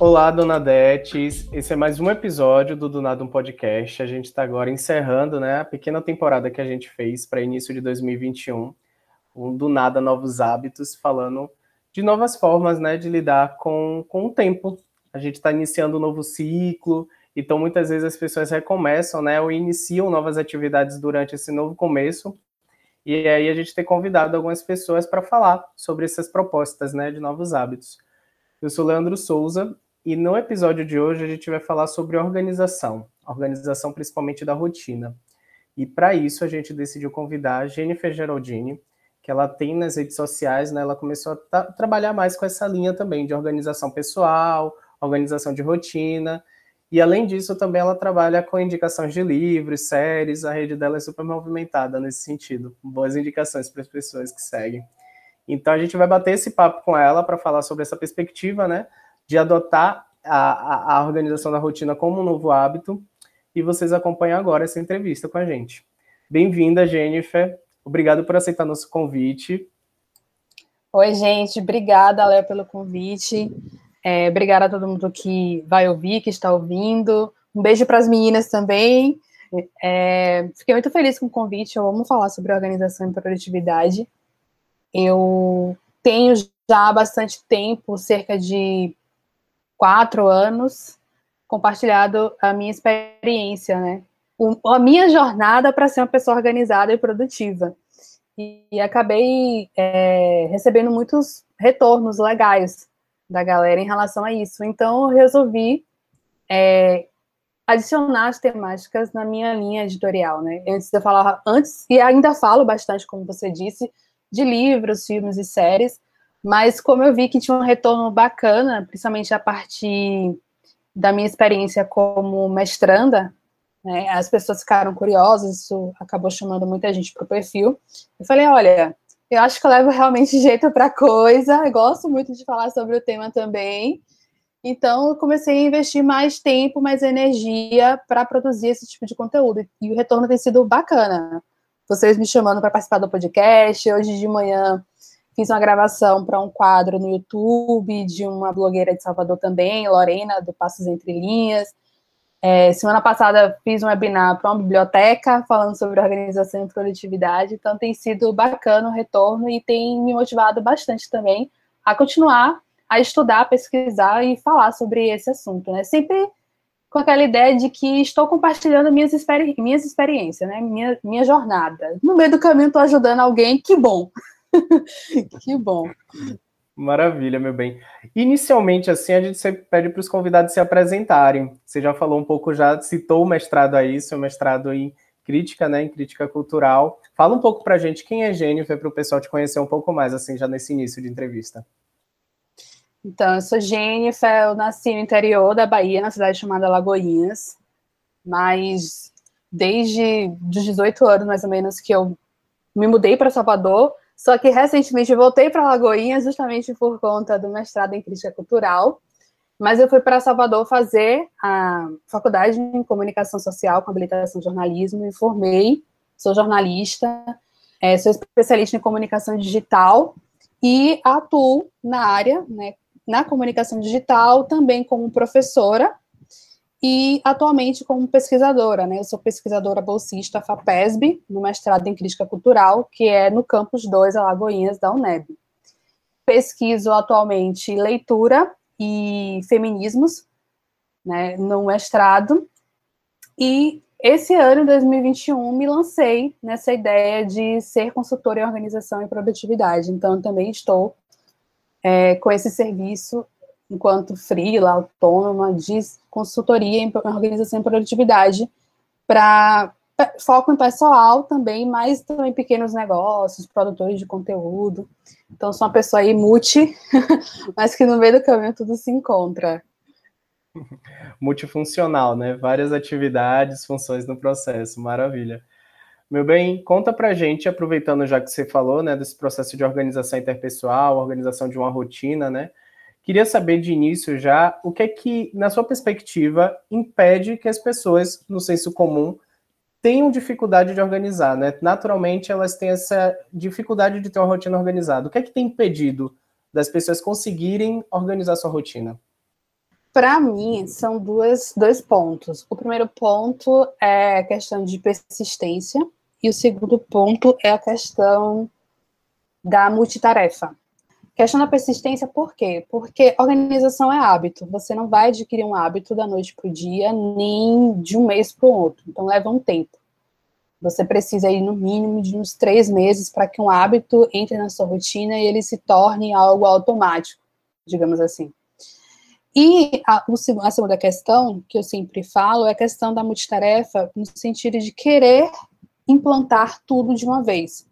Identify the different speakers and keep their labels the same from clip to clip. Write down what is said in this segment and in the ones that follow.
Speaker 1: Olá, Dona Detes. Esse é mais um episódio do Do Nada um Podcast. A gente está agora encerrando né, a pequena temporada que a gente fez para início de 2021. Um Do Nada Novos Hábitos, falando de novas formas né, de lidar com, com o tempo. A gente está iniciando um novo ciclo, então muitas vezes as pessoas recomeçam né, ou iniciam novas atividades durante esse novo começo. E aí a gente tem convidado algumas pessoas para falar sobre essas propostas né, de novos hábitos. Eu sou Leandro Souza e no episódio de hoje a gente vai falar sobre organização, organização principalmente da rotina. E para isso a gente decidiu convidar a Jennifer Geraldini, que ela tem nas redes sociais, né? Ela começou a trabalhar mais com essa linha também de organização pessoal, organização de rotina. E além disso, também ela trabalha com indicações de livros, séries. A rede dela é super movimentada nesse sentido. Boas indicações para as pessoas que seguem. Então a gente vai bater esse papo com ela para falar sobre essa perspectiva, né? De adotar a, a, a organização da rotina como um novo hábito. E vocês acompanham agora essa entrevista com a gente. Bem-vinda, Jennifer. Obrigado por aceitar nosso convite.
Speaker 2: Oi, gente. Obrigada, Léo, pelo convite. É, obrigada a todo mundo que vai ouvir, que está ouvindo. Um beijo para as meninas também. É, fiquei muito feliz com o convite. Eu amo falar sobre organização e produtividade. Eu tenho já há bastante tempo, cerca de quatro anos, compartilhado a minha experiência, né? O, a minha jornada para ser uma pessoa organizada e produtiva. E, e acabei é, recebendo muitos retornos legais da galera em relação a isso. Então, eu resolvi é, adicionar as temáticas na minha linha editorial, né? Antes eu falava antes e ainda falo bastante, como você disse, de livros, filmes e séries, mas como eu vi que tinha um retorno bacana, principalmente a partir da minha experiência como mestranda, né, as pessoas ficaram curiosas, isso acabou chamando muita gente para o perfil. Eu falei, olha, eu acho que eu levo realmente jeito para coisa, eu gosto muito de falar sobre o tema também. Então, eu comecei a investir mais tempo, mais energia para produzir esse tipo de conteúdo. E o retorno tem sido bacana. Vocês me chamando para participar do podcast. Hoje de manhã Fiz uma gravação para um quadro no YouTube de uma blogueira de Salvador também, Lorena, do Passos Entre Linhas. É, semana passada fiz um webinar para uma biblioteca falando sobre organização e produtividade, então tem sido bacana o retorno e tem me motivado bastante também a continuar a estudar, pesquisar e falar sobre esse assunto, né? Sempre com aquela ideia de que estou compartilhando minhas, experi minhas experiências, né? Minha, minha jornada. No meio do caminho estou ajudando alguém, que bom! que bom.
Speaker 1: Maravilha, meu bem. Inicialmente, assim, a gente sempre pede para os convidados se apresentarem. Você já falou um pouco, já citou o mestrado aí, seu mestrado em crítica, né, em crítica cultural. Fala um pouco para a gente quem é Jennifer, para o pessoal te conhecer um pouco mais, assim, já nesse início de entrevista.
Speaker 2: Então, eu sou Jennifer, eu nasci no interior da Bahia, na cidade chamada Lagoinhas, mas desde os 18 anos, mais ou menos, que eu me mudei para Salvador, só que recentemente voltei para Lagoinha justamente por conta do mestrado em crítica cultural. Mas eu fui para Salvador fazer a faculdade em comunicação social com habilitação em jornalismo e formei. Sou jornalista, é, sou especialista em comunicação digital e atuo na área, né, na comunicação digital, também como professora e atualmente como pesquisadora, né? Eu sou pesquisadora bolsista FAPESB, no mestrado em Crítica Cultural, que é no campus 2 Alagoinhas da UNEB. Pesquiso atualmente leitura e feminismos, né, no mestrado, e esse ano, 2021, me lancei nessa ideia de ser consultora em organização e produtividade, então também estou é, com esse serviço enquanto freela, autônoma, de consultoria em organização e produtividade, para foco em pessoal também, mas também pequenos negócios, produtores de conteúdo. Então, sou uma pessoa aí multi, mas que no meio do caminho tudo se encontra.
Speaker 1: Multifuncional, né? Várias atividades, funções no processo, maravilha. Meu bem, conta pra gente, aproveitando já que você falou, né, desse processo de organização interpessoal, organização de uma rotina, né? Queria saber de início já o que é que, na sua perspectiva, impede que as pessoas, no senso comum, tenham dificuldade de organizar, né? Naturalmente, elas têm essa dificuldade de ter uma rotina organizada. O que é que tem impedido das pessoas conseguirem organizar sua rotina?
Speaker 2: Para mim, são duas, dois pontos. O primeiro ponto é a questão de persistência, e o segundo ponto é a questão da multitarefa. Questão da persistência, por quê? Porque organização é hábito. Você não vai adquirir um hábito da noite para o dia, nem de um mês para o outro. Então, leva um tempo. Você precisa ir no mínimo de uns três meses para que um hábito entre na sua rotina e ele se torne algo automático, digamos assim. E a, a, segunda questão, que eu sempre falo, é a questão da multitarefa, no sentido de querer implantar tudo de uma vez.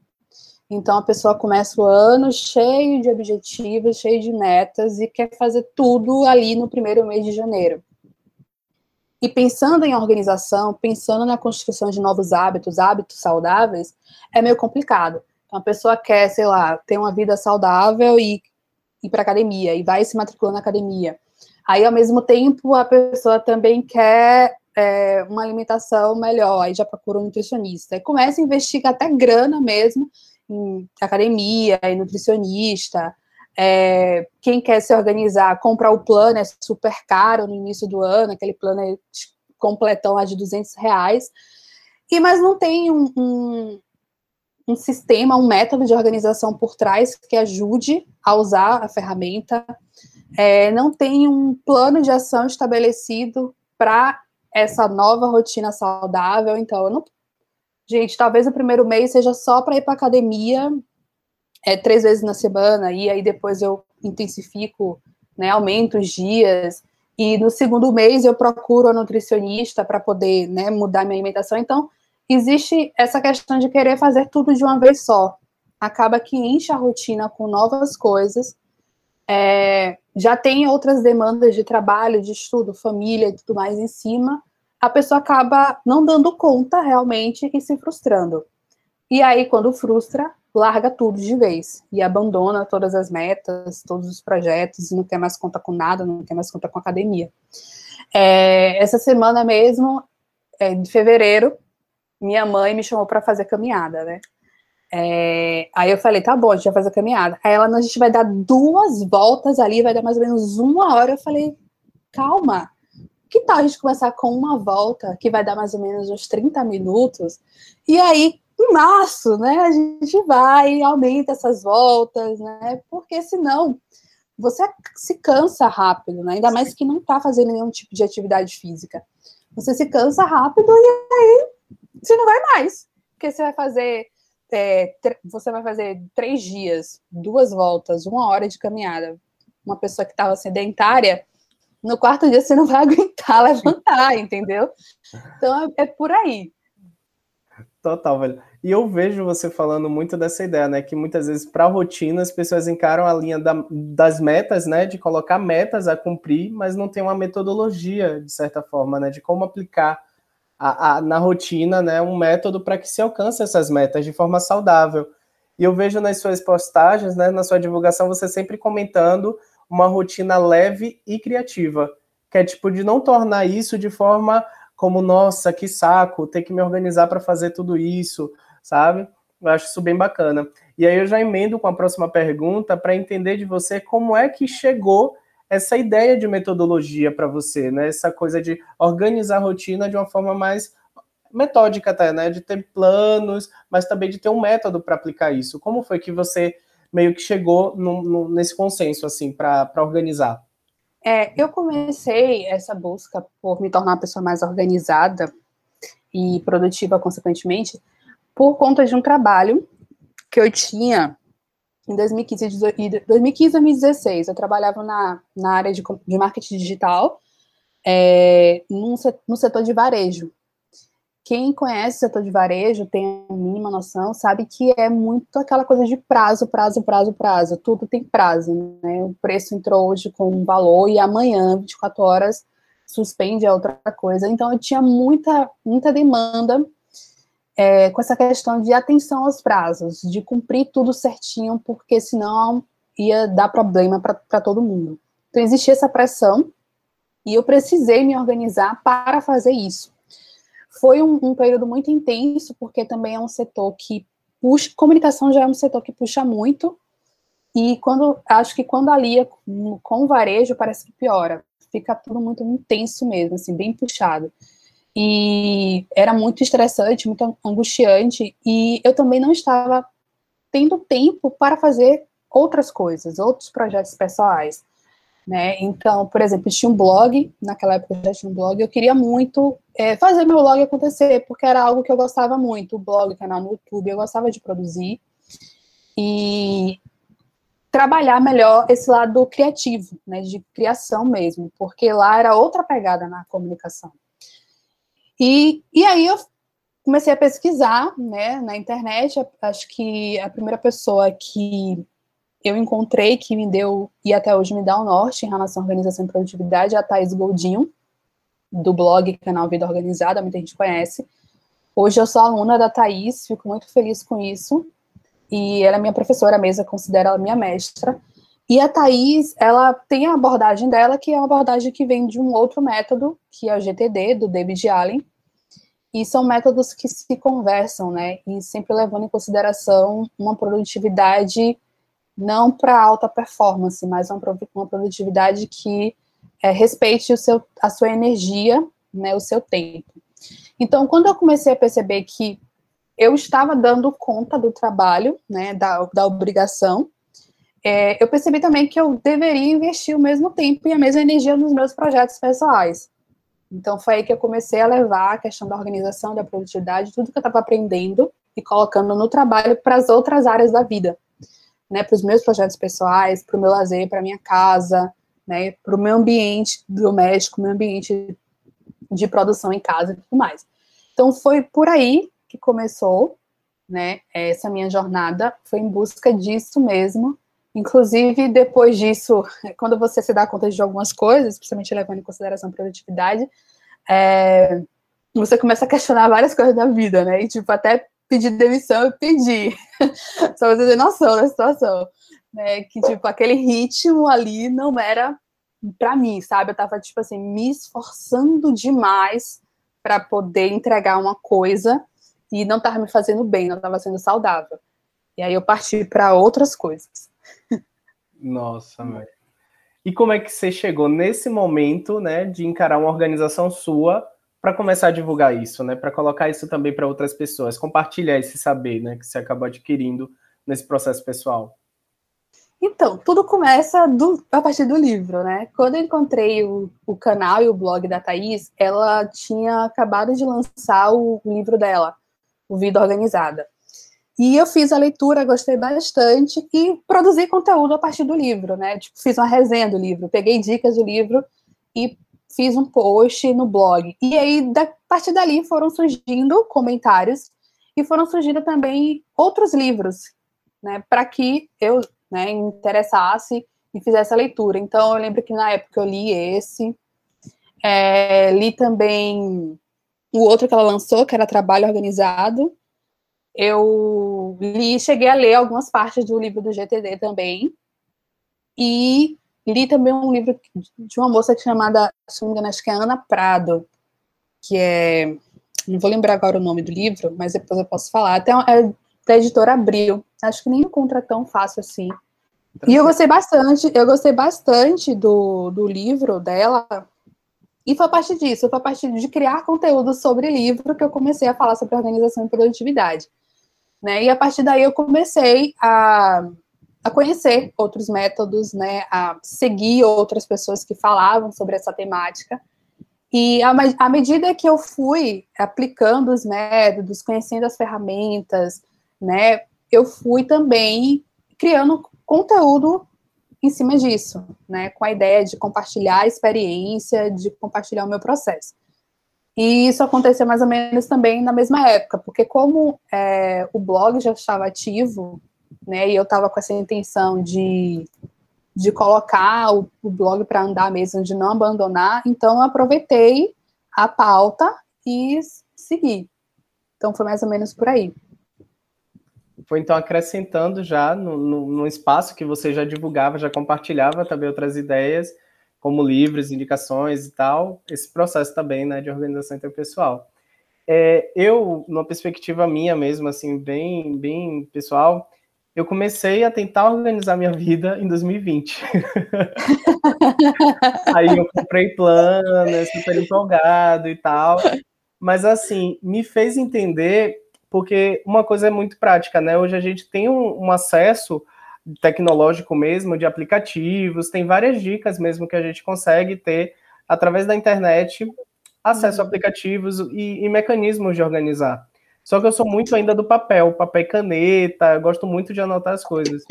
Speaker 2: Então, a pessoa começa o ano cheio de objetivos, cheio de metas, e quer fazer tudo ali no primeiro mês de janeiro. E pensando em organização, pensando na construção de novos hábitos, hábitos saudáveis, é meio complicado. Então, a pessoa quer, sei lá, ter uma vida saudável e ir para academia, e vai se matricular na academia Aí, ao mesmo tempo, a pessoa também quer é, uma alimentação melhor, aí já procura um nutricionista. Aí começa a investir até grana mesmo em academia, em nutricionista. É, quem quer se organizar, comprar o plano é super caro no início do ano, aquele plano é completão lá de 200 reais. E, mas não tem um, um, um sistema, um método de organização por trás que ajude a usar a ferramenta é, não tem um plano de ação estabelecido para essa nova rotina saudável. Então, eu não. Gente, talvez o primeiro mês seja só para ir para academia é, três vezes na semana, e aí depois eu intensifico, né, aumento os dias. E no segundo mês eu procuro a nutricionista para poder né, mudar minha alimentação. Então, existe essa questão de querer fazer tudo de uma vez só. Acaba que enche a rotina com novas coisas é, já tem outras demandas de trabalho, de estudo, família e tudo mais em cima, a pessoa acaba não dando conta realmente e se frustrando. E aí, quando frustra, larga tudo de vez e abandona todas as metas, todos os projetos, não quer mais conta com nada, não quer mais conta com academia. É, essa semana mesmo, é, de fevereiro, minha mãe me chamou para fazer caminhada, né? É, aí eu falei, tá bom, a gente vai fazer caminhada. Aí ela, a gente vai dar duas voltas ali, vai dar mais ou menos uma hora. Eu falei, calma, que tal a gente começar com uma volta, que vai dar mais ou menos uns 30 minutos? E aí, em março, né, a gente vai aumenta essas voltas, né? Porque senão você se cansa rápido, né? Ainda mais que não tá fazendo nenhum tipo de atividade física. Você se cansa rápido e aí você não vai mais. Porque você vai fazer é, você vai fazer três dias, duas voltas, uma hora de caminhada, uma pessoa que estava sedentária, no quarto dia você não vai aguentar levantar, entendeu? Então é, é por aí.
Speaker 1: Total, velho. E eu vejo você falando muito dessa ideia, né? Que muitas vezes, para a rotina, as pessoas encaram a linha da, das metas, né? De colocar metas a cumprir, mas não tem uma metodologia, de certa forma, né? De como aplicar a, a, na rotina, né, um método para que se alcance essas metas de forma saudável. E eu vejo nas suas postagens, né, na sua divulgação, você sempre comentando uma rotina leve e criativa, que é tipo de não tornar isso de forma como, nossa, que saco, ter que me organizar para fazer tudo isso, sabe? Eu acho isso bem bacana. E aí eu já emendo com a próxima pergunta para entender de você como é que chegou essa ideia de metodologia para você, né? Essa coisa de organizar a rotina de uma forma mais metódica até, né? De ter planos, mas também de ter um método para aplicar isso. Como foi que você meio que chegou no, no, nesse consenso, assim, para organizar?
Speaker 2: É, eu comecei essa busca por me tornar uma pessoa mais organizada e produtiva, consequentemente, por conta de um trabalho que eu tinha em 2015 e 2016, eu trabalhava na, na área de, de marketing digital, é, num, no setor de varejo. Quem conhece o setor de varejo, tem a mínima noção, sabe que é muito aquela coisa de prazo, prazo, prazo, prazo. Tudo tem prazo, né? O preço entrou hoje com um valor e amanhã, 24 horas, suspende a outra coisa. Então, eu tinha muita, muita demanda é, com essa questão de atenção aos prazos, de cumprir tudo certinho, porque senão ia dar problema para todo mundo. Então, existia essa pressão e eu precisei me organizar para fazer isso. Foi um, um período muito intenso, porque também é um setor que puxa, comunicação já é um setor que puxa muito, e quando acho que quando alia com, com o varejo parece que piora. fica tudo muito intenso mesmo, assim, bem puxado. E era muito estressante, muito angustiante, e eu também não estava tendo tempo para fazer outras coisas, outros projetos pessoais. Né? Então, por exemplo, tinha um blog, naquela época eu já tinha um blog, eu queria muito é, fazer meu blog acontecer, porque era algo que eu gostava muito, o blog, canal no YouTube, eu gostava de produzir, e trabalhar melhor esse lado criativo, né, de criação mesmo, porque lá era outra pegada na comunicação. E, e aí eu comecei a pesquisar, né, na internet, acho que a primeira pessoa que eu encontrei que me deu, e até hoje me dá o norte em relação à organização e produtividade, é a Thais Goldinho, do blog Canal Vida Organizada, muita gente conhece. Hoje eu sou aluna da Thais, fico muito feliz com isso, e ela é minha professora mesmo, considero ela minha mestra. E a Thais, ela tem a abordagem dela, que é uma abordagem que vem de um outro método, que é o GTD, do David Allen, e são métodos que se conversam, né, e sempre levando em consideração uma produtividade não para alta performance, mas uma, uma produtividade que é, respeite o seu, a sua energia, né, o seu tempo. Então, quando eu comecei a perceber que eu estava dando conta do trabalho, né, da, da obrigação, é, eu percebi também que eu deveria investir o mesmo tempo e a mesma energia nos meus projetos pessoais. Então, foi aí que eu comecei a levar a questão da organização, da produtividade, tudo que eu estava aprendendo e colocando no trabalho para as outras áreas da vida né, para os meus projetos pessoais, para o meu lazer, para minha casa, né, para o meu ambiente doméstico, meu ambiente de produção em casa e tudo mais. Então foi por aí que começou, né, essa minha jornada, foi em busca disso mesmo. Inclusive, depois disso, quando você se dá conta de algumas coisas, principalmente levando em consideração a produtividade, é, você começa a questionar várias coisas da vida, né? E, tipo, até pedir demissão, eu pedi. Só você ter noção da situação. Né? Que, tipo, aquele ritmo ali não era para mim, sabe? Eu tava, tipo assim, me esforçando demais para poder entregar uma coisa e não tava me fazendo bem, não tava sendo saudável. E aí eu parti para outras coisas.
Speaker 1: Nossa, velho. E como é que você chegou nesse momento, né, de encarar uma organização sua para começar a divulgar isso, né? Para colocar isso também para outras pessoas, compartilhar esse saber, né? Que você acabou adquirindo nesse processo pessoal.
Speaker 2: Então, tudo começa do, a partir do livro, né? Quando eu encontrei o, o canal e o blog da Thaís, ela tinha acabado de lançar o, livro dela, o Vida Organizada. E eu fiz a leitura, gostei bastante e produzi conteúdo a partir do livro, né? Tipo, fiz uma resenha do livro, peguei dicas do livro e fiz um post no blog. E aí, da partir dali, foram surgindo comentários e foram surgindo também outros livros, né, para que eu né, interessasse e fizesse a leitura. Então, eu lembro que na época eu li esse, é, li também o outro que ela lançou, que era Trabalho Organizado. Eu li, cheguei a ler algumas partes do livro do GTD também. E Li também um livro de uma moça chamada, se não me engano, acho que é Ana Prado, que é. Não vou lembrar agora o nome do livro, mas depois eu posso falar. Até é da editora Abril. Acho que nem encontra tão fácil assim. E eu gostei bastante, eu gostei bastante do, do livro dela. E foi a partir disso, foi a partir de criar conteúdo sobre livro que eu comecei a falar sobre organização e produtividade. Né? E a partir daí eu comecei a a conhecer outros métodos, né, a seguir outras pessoas que falavam sobre essa temática. E à medida que eu fui aplicando os métodos, conhecendo as ferramentas, né, eu fui também criando conteúdo em cima disso, né, com a ideia de compartilhar a experiência, de compartilhar o meu processo. E isso aconteceu mais ou menos também na mesma época, porque como é, o blog já estava ativo né? E eu estava com essa intenção de, de colocar o, o blog para andar mesmo, de não abandonar. Então, eu aproveitei a pauta e segui. Então, foi mais ou menos por aí.
Speaker 1: Foi então acrescentando já no, no, no espaço que você já divulgava, já compartilhava também outras ideias, como livros, indicações e tal, esse processo também, né, de organização interpessoal. É, eu, numa perspectiva minha mesmo, assim, bem, bem pessoal, eu comecei a tentar organizar minha vida em 2020. Aí eu comprei plano, super empolgado e tal. Mas assim, me fez entender, porque uma coisa é muito prática, né? Hoje a gente tem um, um acesso tecnológico mesmo, de aplicativos, tem várias dicas mesmo que a gente consegue ter através da internet, acesso a uhum. aplicativos e, e mecanismos de organizar. Só que eu sou muito ainda do papel, papel e caneta, eu gosto muito de anotar as coisas.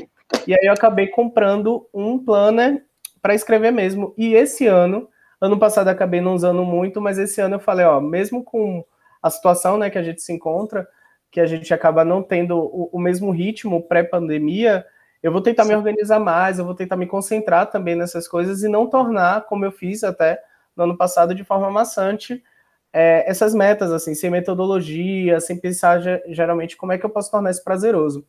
Speaker 1: E aí eu acabei comprando um planner para escrever mesmo. E esse ano, ano passado acabei não usando muito, mas esse ano eu falei, ó, mesmo com a situação, né, que a gente se encontra, que a gente acaba não tendo o, o mesmo ritmo pré-pandemia, eu vou tentar Sim. me organizar mais, eu vou tentar me concentrar também nessas coisas e não tornar, como eu fiz até no ano passado, de forma maçante, é, essas metas, assim, sem metodologia, sem pensar geralmente como é que eu posso tornar isso prazeroso.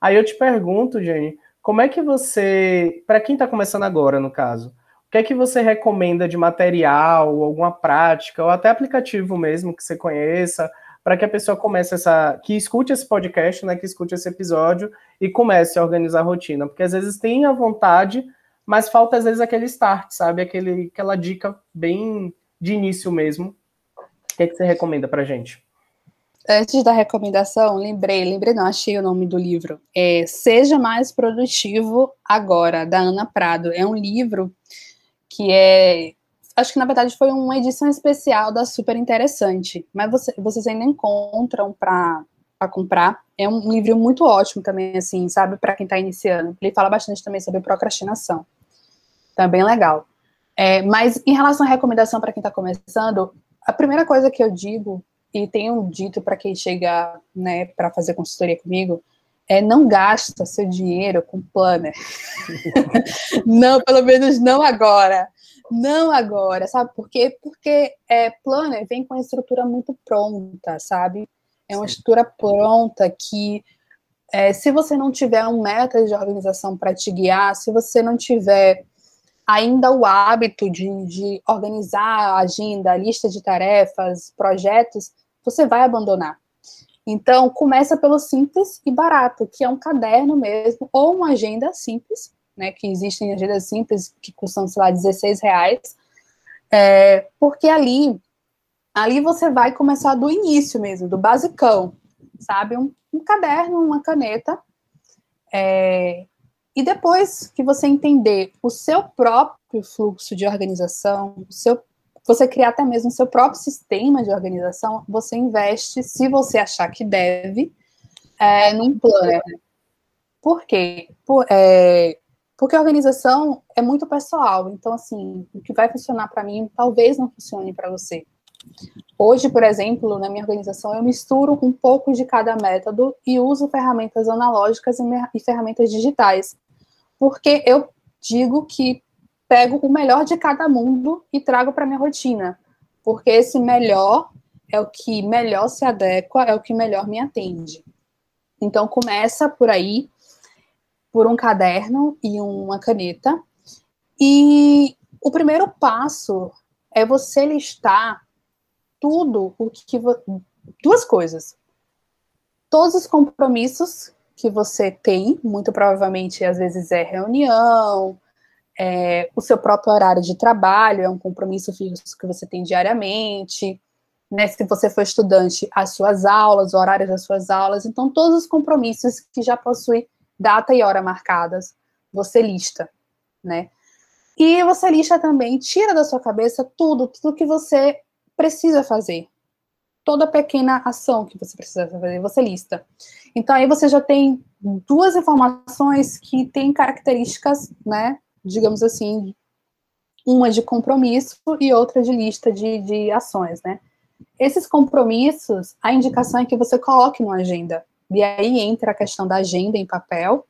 Speaker 1: Aí eu te pergunto, Jenny, como é que você, para quem está começando agora, no caso, o que é que você recomenda de material, alguma prática, ou até aplicativo mesmo que você conheça, para que a pessoa comece essa, que escute esse podcast, né, que escute esse episódio e comece a organizar a rotina, porque às vezes tem a vontade, mas falta às vezes aquele start, sabe, aquele, aquela dica bem de início mesmo o que, é que você recomenda para gente?
Speaker 2: Antes da recomendação, lembrei, lembrei não, achei o nome do livro. É Seja Mais Produtivo Agora, da Ana Prado. É um livro que é. Acho que na verdade foi uma edição especial da Super Interessante, mas você, vocês ainda encontram para comprar. É um livro muito ótimo também, assim, sabe, para quem está iniciando. Ele fala bastante também sobre procrastinação. Tá bem legal. É, mas em relação à recomendação para quem está começando, a primeira coisa que eu digo, e tenho dito para quem chega né, para fazer consultoria comigo, é não gasta seu dinheiro com planner. não, pelo menos não agora. Não agora, sabe por quê? Porque é, planner vem com uma estrutura muito pronta, sabe? É uma Sim. estrutura pronta que, é, se você não tiver um método de organização para te guiar, se você não tiver ainda o hábito de, de organizar a agenda, lista de tarefas, projetos, você vai abandonar. Então, começa pelo simples e barato, que é um caderno mesmo, ou uma agenda simples, né, que existem agendas simples que custam, sei lá, 16 reais, é, porque ali, ali você vai começar do início mesmo, do basicão, sabe? Um, um caderno, uma caneta, é, e depois que você entender o seu próprio fluxo de organização, o seu, você criar até mesmo o seu próprio sistema de organização, você investe, se você achar que deve, é, num planner. Por quê? Por, é, porque a organização é muito pessoal. Então, assim, o que vai funcionar para mim talvez não funcione para você. Hoje, por exemplo, na minha organização, eu misturo um pouco de cada método e uso ferramentas analógicas e ferramentas digitais porque eu digo que pego o melhor de cada mundo e trago para minha rotina, porque esse melhor é o que melhor se adequa, é o que melhor me atende. Então começa por aí, por um caderno e uma caneta. E o primeiro passo é você listar tudo o que duas coisas. Todos os compromissos que você tem, muito provavelmente às vezes é reunião, é, o seu próprio horário de trabalho, é um compromisso fixo que você tem diariamente, né, se você for estudante, as suas aulas, o horário das suas aulas, então todos os compromissos que já possuem data e hora marcadas, você lista, né? E você lista também, tira da sua cabeça tudo, tudo que você precisa fazer, toda pequena ação que você precisa fazer, você lista. Então aí você já tem duas informações que têm características, né, digamos assim, uma de compromisso e outra de lista de, de ações, né. Esses compromissos, a indicação é que você coloque numa agenda. E aí entra a questão da agenda em papel,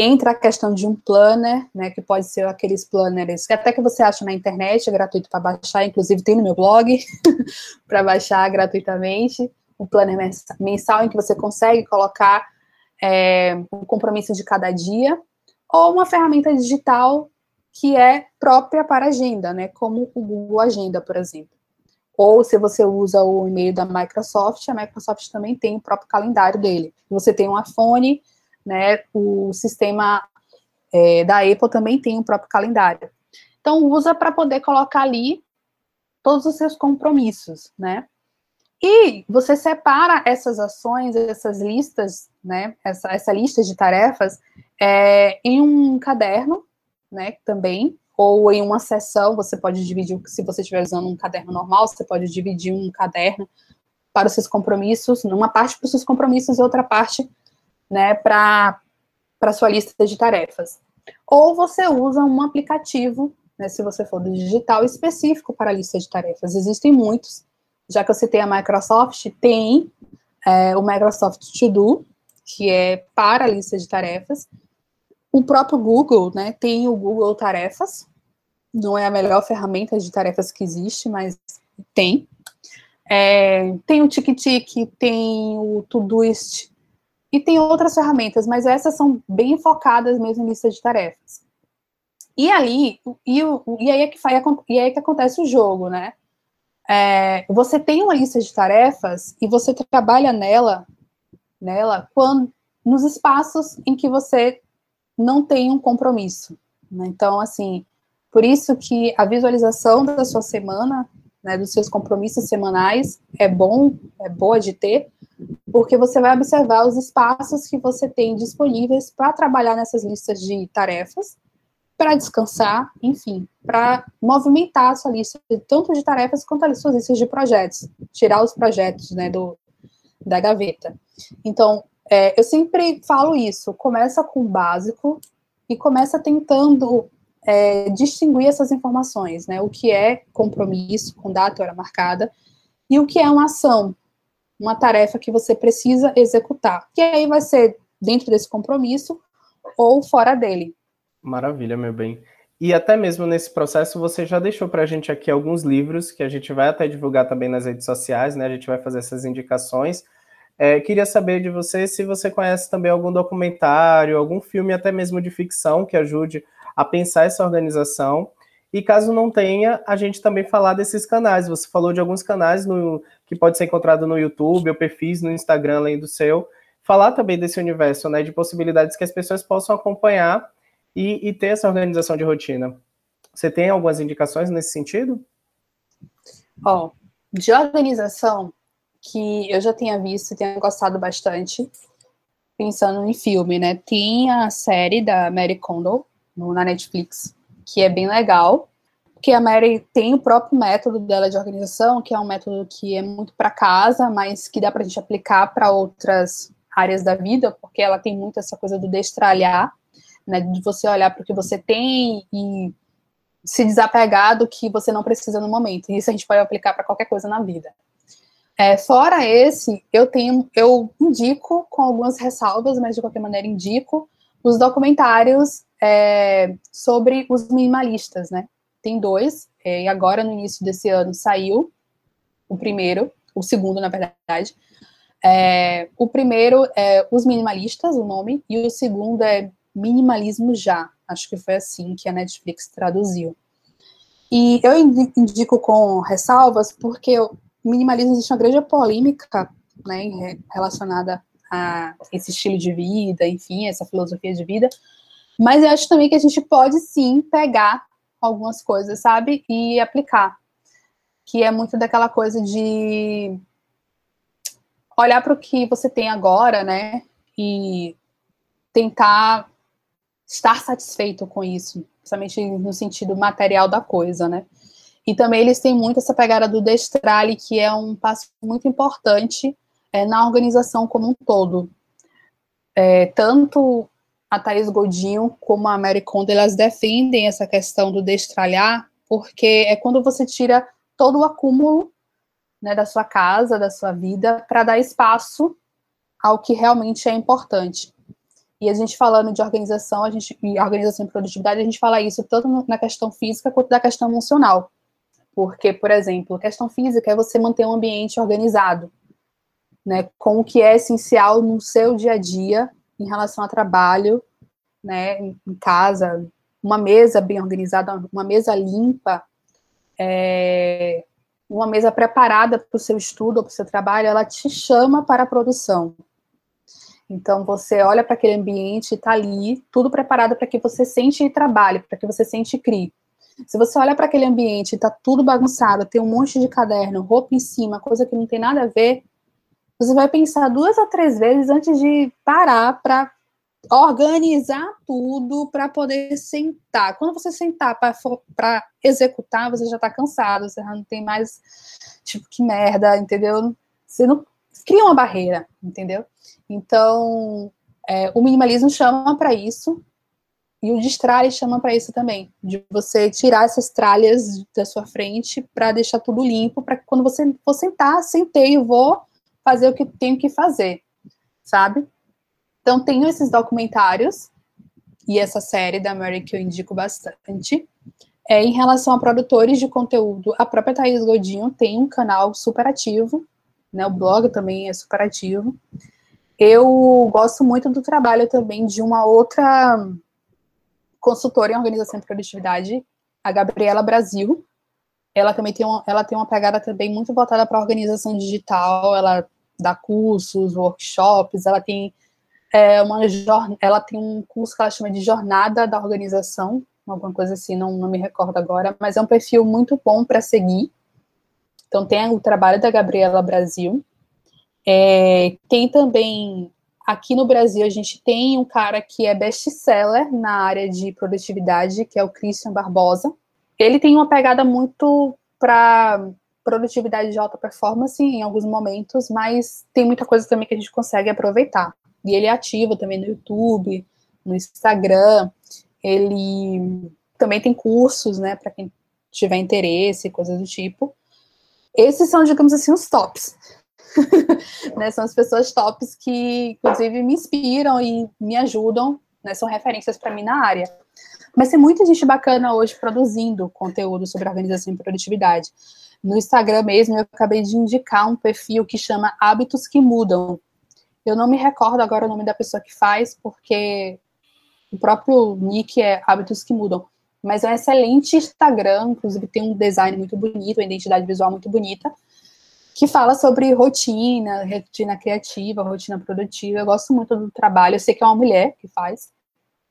Speaker 2: entra a questão de um planner, né, que pode ser aqueles planners que até que você acha na internet, é gratuito para baixar, inclusive tem no meu blog para baixar gratuitamente, um planner mensal em que você consegue colocar é, um compromisso de cada dia, ou uma ferramenta digital que é própria para agenda, né, como o Google Agenda, por exemplo. Ou se você usa o e-mail da Microsoft, a Microsoft também tem o próprio calendário dele. Você tem um iPhone, né, o sistema é, da Apple também tem o próprio calendário. Então, usa para poder colocar ali todos os seus compromissos, né? E você separa essas ações, essas listas, né? Essa, essa lista de tarefas é, em um caderno, né? Também, ou em uma sessão, você pode dividir, se você estiver usando um caderno normal, você pode dividir um caderno para os seus compromissos, uma parte para os seus compromissos e outra parte, né, para a sua lista de tarefas. Ou você usa um aplicativo, né, se você for do digital, específico para a lista de tarefas. Existem muitos, já que eu citei a Microsoft, tem é, o Microsoft To Do, que é para a lista de tarefas. O próprio Google, né, tem o Google Tarefas, não é a melhor ferramenta de tarefas que existe, mas tem. É, tem o TikTok, tem o Todoist, e tem outras ferramentas, mas essas são bem focadas mesmo em lista de tarefas. E ali, e, e, aí, é que, e aí é que acontece o jogo, né? É, você tem uma lista de tarefas e você trabalha nela, nela quando, nos espaços em que você não tem um compromisso. Né? Então, assim, por isso que a visualização da sua semana, né, dos seus compromissos semanais, é bom, é boa de ter, porque você vai observar os espaços que você tem disponíveis para trabalhar nessas listas de tarefas, para descansar, enfim, para movimentar a sua lista tanto de tarefas quanto as suas listas de projetos, tirar os projetos né, do, da gaveta. Então, é, eu sempre falo isso, começa com o básico e começa tentando é, distinguir essas informações, né? O que é compromisso com data e hora marcada e o que é uma ação, uma tarefa que você precisa executar. Que aí vai ser dentro desse compromisso ou fora dele.
Speaker 1: Maravilha, meu bem. E até mesmo nesse processo, você já deixou para a gente aqui alguns livros que a gente vai até divulgar também nas redes sociais, né? A gente vai fazer essas indicações. É, queria saber de você se você conhece também algum documentário, algum filme, até mesmo de ficção, que ajude a pensar essa organização. E caso não tenha, a gente também falar desses canais. Você falou de alguns canais no, que pode ser encontrado no YouTube, eu perfis no Instagram além do seu. Falar também desse universo, né, de possibilidades que as pessoas possam acompanhar e, e ter essa organização de rotina. Você tem algumas indicações nesse sentido?
Speaker 2: Ó, oh, de organização que eu já tinha visto e tenho gostado bastante, pensando em filme, né? Tem a série da Mary Kondo, no, na Netflix, que é bem legal. Porque a Mary tem o próprio método dela de organização, que é um método que é muito para casa, mas que dá para a gente aplicar para outras áreas da vida, porque ela tem muito essa coisa do destralhar, né, de você olhar para o que você tem e se desapegar do que você não precisa no momento. E isso a gente pode aplicar para qualquer coisa na vida. É, fora esse, eu tenho, eu indico com algumas ressalvas, mas de qualquer maneira indico os documentários é, sobre os minimalistas, né? Tem dois, é, e agora no início desse ano saiu o primeiro, o segundo, na verdade. É, o primeiro é Os Minimalistas, o nome, e o segundo é Minimalismo Já. Acho que foi assim que a Netflix traduziu. E eu indico com ressalvas porque o minimalismo existe uma grande polêmica né, relacionada a esse estilo de vida, enfim, essa filosofia de vida, mas eu acho também que a gente pode sim pegar algumas coisas, sabe? E aplicar. Que é muito daquela coisa de olhar para o que você tem agora, né? E tentar estar satisfeito com isso, principalmente no sentido material da coisa, né? E também eles têm muito essa pegada do destrale, que é um passo muito importante é, na organização como um todo. É, tanto a Thais Godinho como a Mary Kondo, elas defendem essa questão do destralhar, porque é quando você tira todo o acúmulo né, da sua casa, da sua vida, para dar espaço ao que realmente é importante. E a gente falando de organização, a gente, e organização e produtividade, a gente fala isso tanto na questão física quanto na questão emocional. Porque, por exemplo, questão física é você manter um ambiente organizado, né, com o que é essencial no seu dia a dia, em relação a trabalho, né, em casa, uma mesa bem organizada, uma mesa limpa, é, uma mesa preparada para o seu estudo para o seu trabalho, ela te chama para a produção. Então você olha para aquele ambiente, está ali, tudo preparado para que você sente e trabalhe, para que você sente e crie. Se você olha para aquele ambiente, está tudo bagunçado, tem um monte de caderno, roupa em cima, coisa que não tem nada a ver, você vai pensar duas ou três vezes antes de parar para organizar tudo para poder sentar. Quando você sentar para executar, você já está cansado, você já não tem mais, tipo, que merda, entendeu? Você não cria uma barreira, entendeu? Então, é, o minimalismo chama para isso, e o distrai chama para isso também, de você tirar essas tralhas da sua frente para deixar tudo limpo, para que quando você for sentar, sentei, eu vou fazer o que tenho que fazer, sabe? Então, tenho esses documentários e essa série da Mary que eu indico bastante. É, em relação a produtores de conteúdo, a própria Thaís Godinho tem um canal super ativo, né? O blog também é super ativo. Eu gosto muito do trabalho também de uma outra consultora em organização e produtividade, a Gabriela Brasil. Ela também tem uma, ela tem uma pegada também muito voltada para organização digital. Ela dá cursos, workshops. Ela tem é, uma ela tem um curso que ela chama de Jornada da Organização, alguma coisa assim, não, não me recordo agora, mas é um perfil muito bom para seguir. Então tem o trabalho da Gabriela Brasil. É, tem também aqui no Brasil a gente tem um cara que é best-seller na área de produtividade, que é o Christian Barbosa. Ele tem uma pegada muito para produtividade de alta performance em alguns momentos, mas tem muita coisa também que a gente consegue aproveitar. E ele é ativo também no YouTube, no Instagram. Ele também tem cursos, né, para quem tiver interesse, coisas do tipo. Esses são, digamos assim, os tops. né, são as pessoas tops que, inclusive, me inspiram e me ajudam, né, são referências para mim na área. Mas tem muita gente bacana hoje produzindo conteúdo sobre organização e produtividade. No Instagram mesmo, eu acabei de indicar um perfil que chama Hábitos que Mudam. Eu não me recordo agora o nome da pessoa que faz, porque o próprio nick é Hábitos que Mudam. Mas é um excelente Instagram, inclusive tem um design muito bonito, uma identidade visual muito bonita, que fala sobre rotina, rotina criativa, rotina produtiva. Eu gosto muito do trabalho, eu sei que é uma mulher que faz,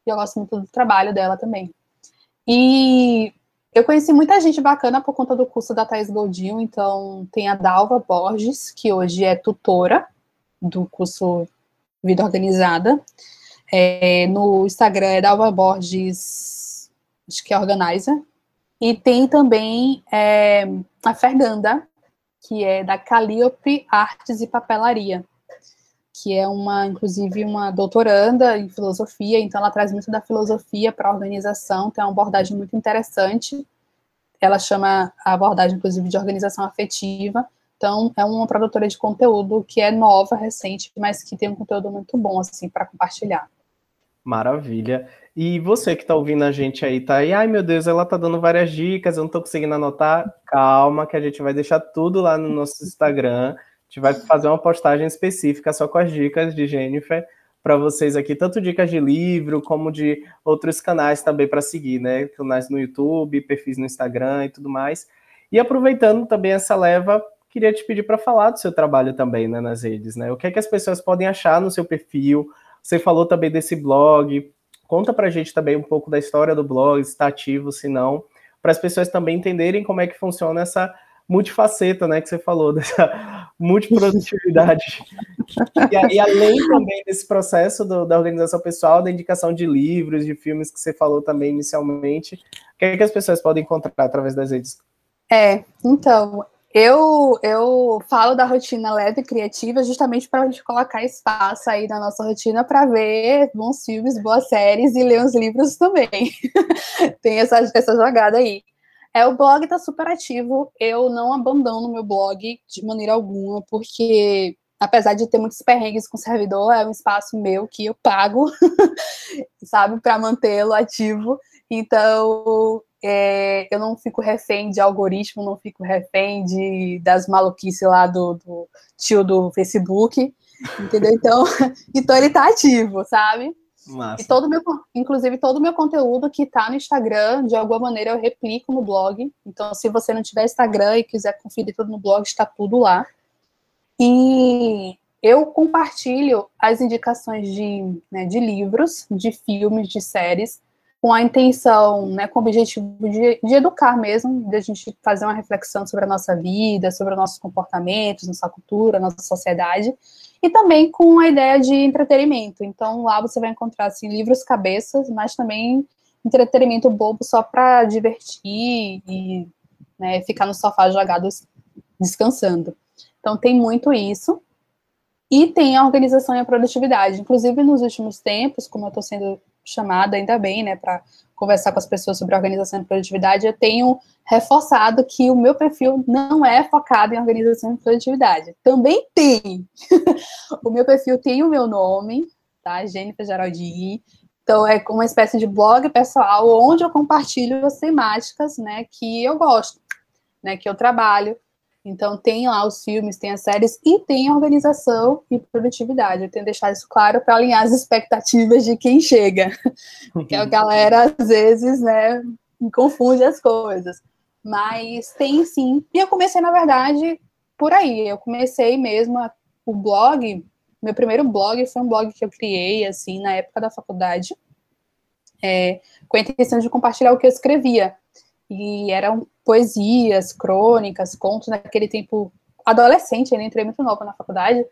Speaker 2: e eu gosto muito do trabalho dela também. E eu conheci muita gente bacana por conta do curso da Thais Goldinho, então tem a Dalva Borges, que hoje é tutora do curso Vida Organizada. É, no Instagram é Dalva Borges, acho que é organizer. E tem também é, a Fernanda, que é da Calliope Artes e Papelaria, que é uma, inclusive, uma doutoranda em filosofia, então ela traz muito da filosofia para a organização, tem uma abordagem muito interessante. Ela chama a abordagem, inclusive, de organização afetiva, então, é uma produtora de conteúdo que é nova, recente, mas que tem um conteúdo muito bom, assim, para compartilhar.
Speaker 1: Maravilha. E você que está ouvindo a gente aí, tá aí, ai meu Deus, ela tá dando várias dicas, eu não estou conseguindo anotar. Calma, que a gente vai deixar tudo lá no nosso Instagram. Gente vai fazer uma postagem específica só com as dicas de Jennifer para vocês aqui, tanto dicas de livro como de outros canais também para seguir, né? Canais no YouTube, perfis no Instagram e tudo mais. E aproveitando também essa leva, queria te pedir para falar do seu trabalho também né, nas redes, né? O que é que as pessoas podem achar no seu perfil? Você falou também desse blog. Conta para a gente também um pouco da história do blog, se está ativo, se não, para as pessoas também entenderem como é que funciona essa multifaceta, né, que você falou, dessa multiprodutividade. e, e, além também desse processo do, da organização pessoal, da indicação de livros, de filmes que você falou também inicialmente, o que é que as pessoas podem encontrar através das redes?
Speaker 2: É, então, eu, eu falo da rotina leve e criativa justamente para a gente colocar espaço aí na nossa rotina para ver bons filmes, boas séries e ler os livros também. Tem essa, essa jogada aí. É, o blog está super ativo. Eu não abandono meu blog de maneira alguma, porque apesar de ter muitos perrengues com o servidor, é um espaço meu que eu pago, sabe, para mantê-lo ativo. Então, é, eu não fico refém de algoritmo, não fico refém de, das maluquices lá do, do tio do Facebook, entendeu? Então, então ele tá ativo, sabe? Massa. E todo meu, inclusive todo o meu conteúdo que tá no Instagram, de alguma maneira eu replico no blog. Então, se você não tiver Instagram e quiser conferir tudo no blog, está tudo lá. E eu compartilho as indicações de, né, de livros, de filmes, de séries, com a intenção, né, com o objetivo de, de educar mesmo, de a gente fazer uma reflexão sobre a nossa vida, sobre os nossos comportamentos, nossa cultura, nossa sociedade, e também com a ideia de entretenimento. Então, lá você vai encontrar assim, livros cabeças, mas também entretenimento bobo só para divertir e né, ficar no sofá jogados descansando. Então, tem muito isso. E tem a organização e a produtividade. Inclusive, nos últimos tempos, como eu estou sendo chamada, ainda bem, né, para conversar com as pessoas sobre organização e produtividade, eu tenho reforçado que o meu perfil não é focado em organização e produtividade. Também tem. o meu perfil tem o meu nome, tá? Jennifer Geraldi. Então, é uma espécie de blog pessoal onde eu compartilho as temáticas, né, que eu gosto, né, que eu trabalho. Então, tem lá os filmes, tem as séries e tem organização e produtividade. Eu tenho deixado isso claro para alinhar as expectativas de quem chega. que a galera, às vezes, né, confunde as coisas. Mas tem sim. E eu comecei, na verdade, por aí. Eu comecei mesmo a, o blog. Meu primeiro blog foi um blog que eu criei, assim, na época da faculdade, é, com a intenção de compartilhar o que eu escrevia. E eram poesias, crônicas, contos, naquele tempo adolescente, ainda entrei muito nova na faculdade,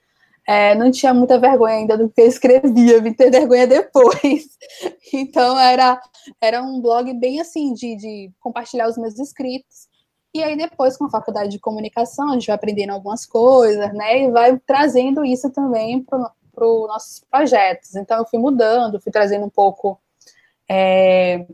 Speaker 2: é, não tinha muita vergonha ainda do que eu escrevia, vim ter vergonha depois. Então era, era um blog bem assim, de, de compartilhar os meus escritos. E aí depois, com a faculdade de comunicação, a gente vai aprendendo algumas coisas, né? E vai trazendo isso também para os nossos projetos. Então eu fui mudando, fui trazendo um pouco é,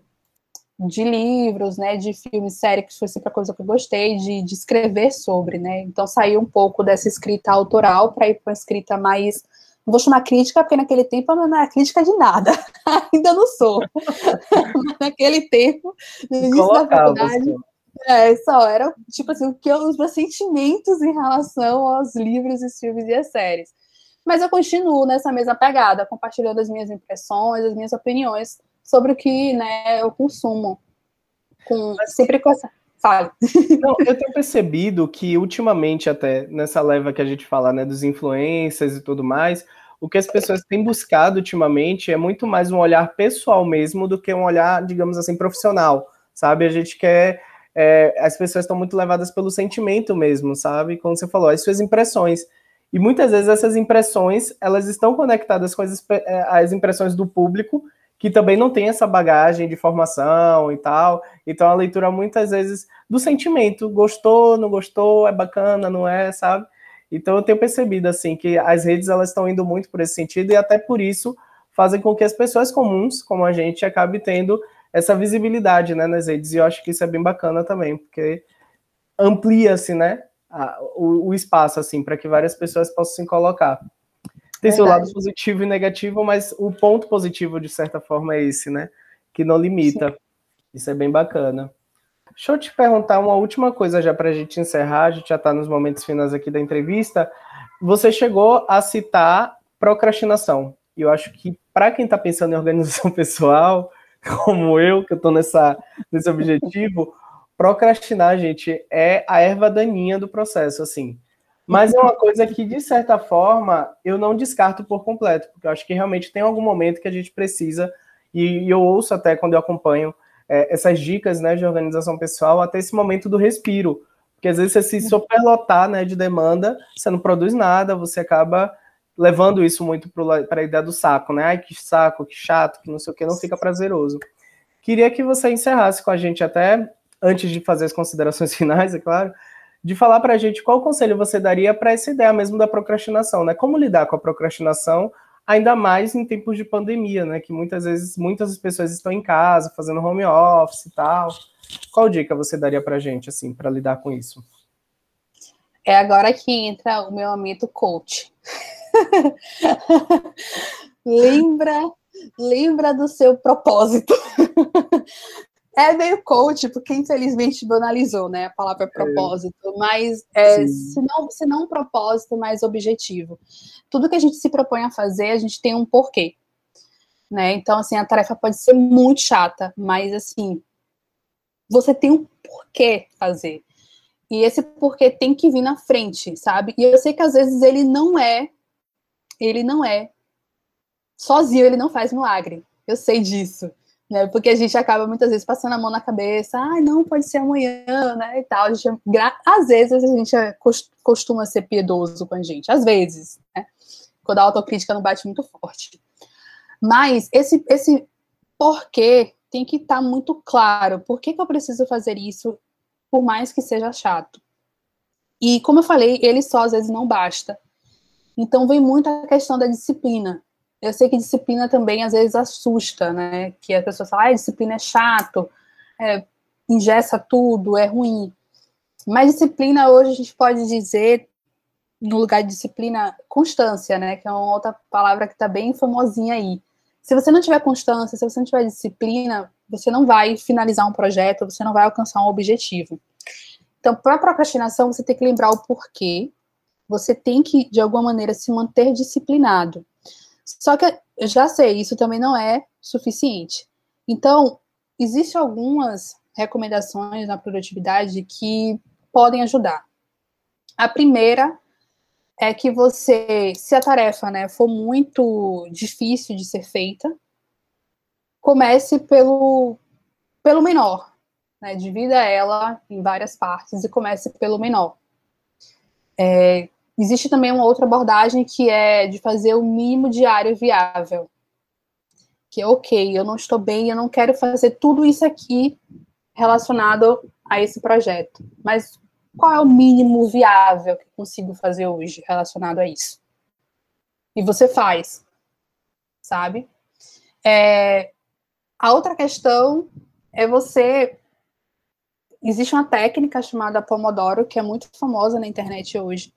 Speaker 2: de livros, né, de filmes, séries, que foi sempre a coisa que eu gostei, de, de escrever sobre, né, então saí um pouco dessa escrita autoral para ir para uma escrita mais, não vou chamar crítica, porque naquele tempo eu não era crítica de nada, ainda não sou, naquele tempo, no início da faculdade, é, só era, tipo assim, o que eu, os meus sentimentos em relação aos livros, os filmes e as séries, mas eu continuo nessa mesma pegada, compartilhando as minhas impressões, as minhas opiniões, sobre o que né, eu consumo. Com, sempre com essa. Fale.
Speaker 1: Não, eu tenho percebido que ultimamente, até nessa leva que a gente fala, né, dos influencers e tudo mais, o que as pessoas têm buscado ultimamente é muito mais um olhar pessoal mesmo do que um olhar, digamos assim, profissional, sabe? A gente quer. É, as pessoas estão muito levadas pelo sentimento mesmo, sabe? Como você falou, as suas impressões. E muitas vezes essas impressões, elas estão conectadas com as, é, as impressões do público que também não tem essa bagagem de formação e tal. Então a leitura muitas vezes do sentimento, gostou, não gostou, é bacana, não é, sabe? Então eu tenho percebido assim que as redes elas estão indo muito por esse sentido e até por isso fazem com que as pessoas comuns, como a gente, acabe tendo essa visibilidade, né, nas redes. E eu acho que isso é bem bacana também, porque amplia-se, né, a, o, o espaço assim para que várias pessoas possam se colocar. Tem Verdade. seu lado positivo e negativo, mas o ponto positivo, de certa forma, é esse, né? Que não limita. Sim. Isso é bem bacana. Deixa eu te perguntar uma última coisa já para a gente encerrar, a gente já está nos momentos finais aqui da entrevista. Você chegou a citar procrastinação. E eu acho que para quem está pensando em organização pessoal, como eu, que eu estou nesse objetivo, procrastinar, gente, é a erva daninha do processo, assim. Mas é uma coisa que, de certa forma, eu não descarto por completo, porque eu acho que realmente tem algum momento que a gente precisa, e, eu ouço até quando eu acompanho é, essas dicas né, de organização pessoal, até esse momento do respiro. Porque às vezes você se superlotar né, de demanda, você não produz nada, você acaba levando isso muito para a ideia do saco, né? Ai, que saco, que chato, que não sei o que, não fica prazeroso. Queria que você encerrasse com a gente até, antes de fazer as considerações finais, é claro, de falar para a gente qual conselho você daria para essa ideia mesmo da procrastinação, né? Como lidar com a procrastinação, ainda mais em tempos de pandemia, né? Que muitas vezes muitas pessoas estão em casa fazendo home office e tal. Qual dica você daria para a gente, assim, para lidar com isso?
Speaker 2: É agora que entra o meu amigo coach. lembra, lembra do seu propósito. É meio coach, porque infelizmente banalizou, né, a palavra é. propósito, é. mas é, se, não, se não um propósito mais objetivo. Tudo que a gente se propõe a fazer, a gente tem um porquê, né, então, assim, a tarefa pode ser muito chata, mas, assim, você tem um porquê fazer, e esse porquê tem que vir na frente, sabe, e eu sei que às vezes ele não é ele não é sozinho, ele não faz milagre. Eu sei disso, né? Porque a gente acaba muitas vezes passando a mão na cabeça, ah, não, pode ser amanhã, né? E tal. A gente, às vezes a gente é, costuma ser piedoso com a gente, às vezes, né? Quando a autocrítica não bate muito forte. Mas esse, esse porquê tem que estar tá muito claro. Por que, que eu preciso fazer isso, por mais que seja chato? E como eu falei, ele só às vezes não basta. Então vem muito a questão da disciplina. Eu sei que disciplina também às vezes assusta, né? Que a pessoa fala, ah, disciplina é chato, é, ingessa tudo, é ruim. Mas disciplina hoje a gente pode dizer, no lugar de disciplina, constância, né? Que é uma outra palavra que está bem famosinha aí. Se você não tiver constância, se você não tiver disciplina, você não vai finalizar um projeto, você não vai alcançar um objetivo. Então, para procrastinação, você tem que lembrar o porquê. Você tem que, de alguma maneira, se manter disciplinado. Só que eu já sei, isso também não é suficiente. Então, existem algumas recomendações na produtividade que podem ajudar. A primeira é que você, se a tarefa né, for muito difícil de ser feita, comece pelo, pelo menor. Né, divida ela em várias partes e comece pelo menor. É, Existe também uma outra abordagem que é de fazer o mínimo diário viável. Que é ok, eu não estou bem, eu não quero fazer tudo isso aqui relacionado a esse projeto. Mas qual é o mínimo viável que consigo fazer hoje relacionado a isso? E você faz, sabe? É, a outra questão é você. Existe uma técnica chamada Pomodoro, que é muito famosa na internet hoje,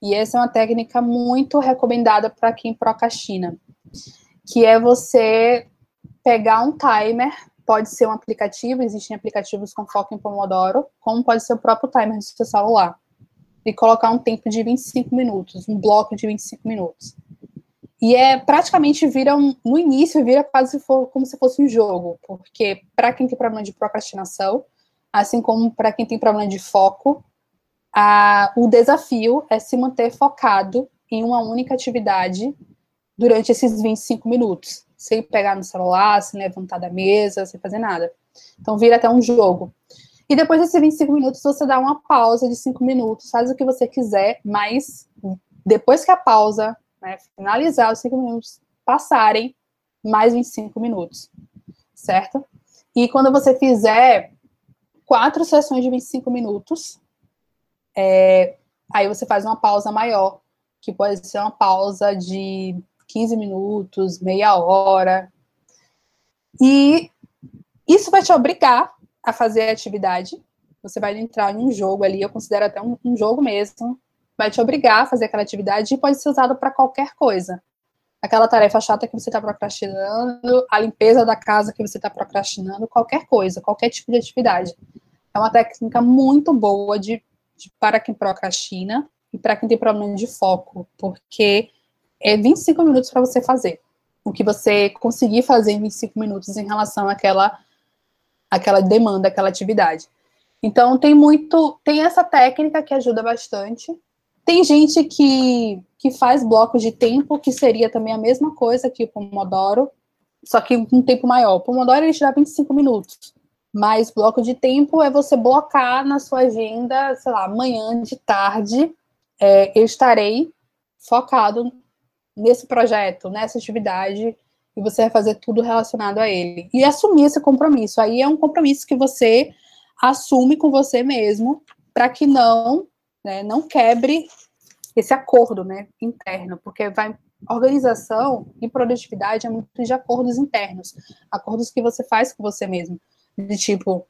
Speaker 2: e essa é uma técnica muito recomendada para quem procrastina, que é você pegar um timer, pode ser um aplicativo, existem aplicativos com foco em Pomodoro, como pode ser o próprio timer do seu celular, e colocar um tempo de 25 minutos, um bloco de 25 minutos. E é praticamente vira um, no início vira quase como se fosse um jogo, porque para quem tem problema de procrastinação, assim como para quem tem problema de foco, a, o desafio é se manter focado em uma única atividade durante esses 25 minutos, sem pegar no celular, sem levantar da mesa, sem fazer nada. Então vira até um jogo. E depois desses 25 minutos, você dá uma pausa de 5 minutos, faz o que você quiser, mas depois que a pausa né, finalizar, os 5 minutos passarem, mais 25 minutos, certo? E quando você fizer quatro sessões de 25 minutos, é, aí você faz uma pausa maior, que pode ser uma pausa de 15 minutos, meia hora. E isso vai te obrigar a fazer a atividade. Você vai entrar em um jogo ali, eu considero até um, um jogo mesmo. Vai te obrigar a fazer aquela atividade e pode ser usado para qualquer coisa. Aquela tarefa chata que você está procrastinando, a limpeza da casa que você está procrastinando, qualquer coisa, qualquer tipo de atividade. É uma técnica muito boa de para quem procrastina e para quem tem problema de foco, porque é 25 minutos para você fazer. O que você conseguir fazer em 25 minutos em relação àquela, àquela demanda, àquela atividade. Então, tem muito. Tem essa técnica que ajuda bastante. Tem gente que, que faz blocos de tempo, que seria também a mesma coisa que o Pomodoro, só que um tempo maior. O Pomodoro ele te dá 25 minutos. Mas bloco de tempo é você blocar na sua agenda, sei lá, amanhã de tarde, é, eu estarei focado nesse projeto, nessa atividade, e você vai fazer tudo relacionado a ele. E assumir esse compromisso. Aí é um compromisso que você assume com você mesmo, para que não, né, não quebre esse acordo né, interno, porque vai organização e produtividade é muito de acordos internos, acordos que você faz com você mesmo de tipo,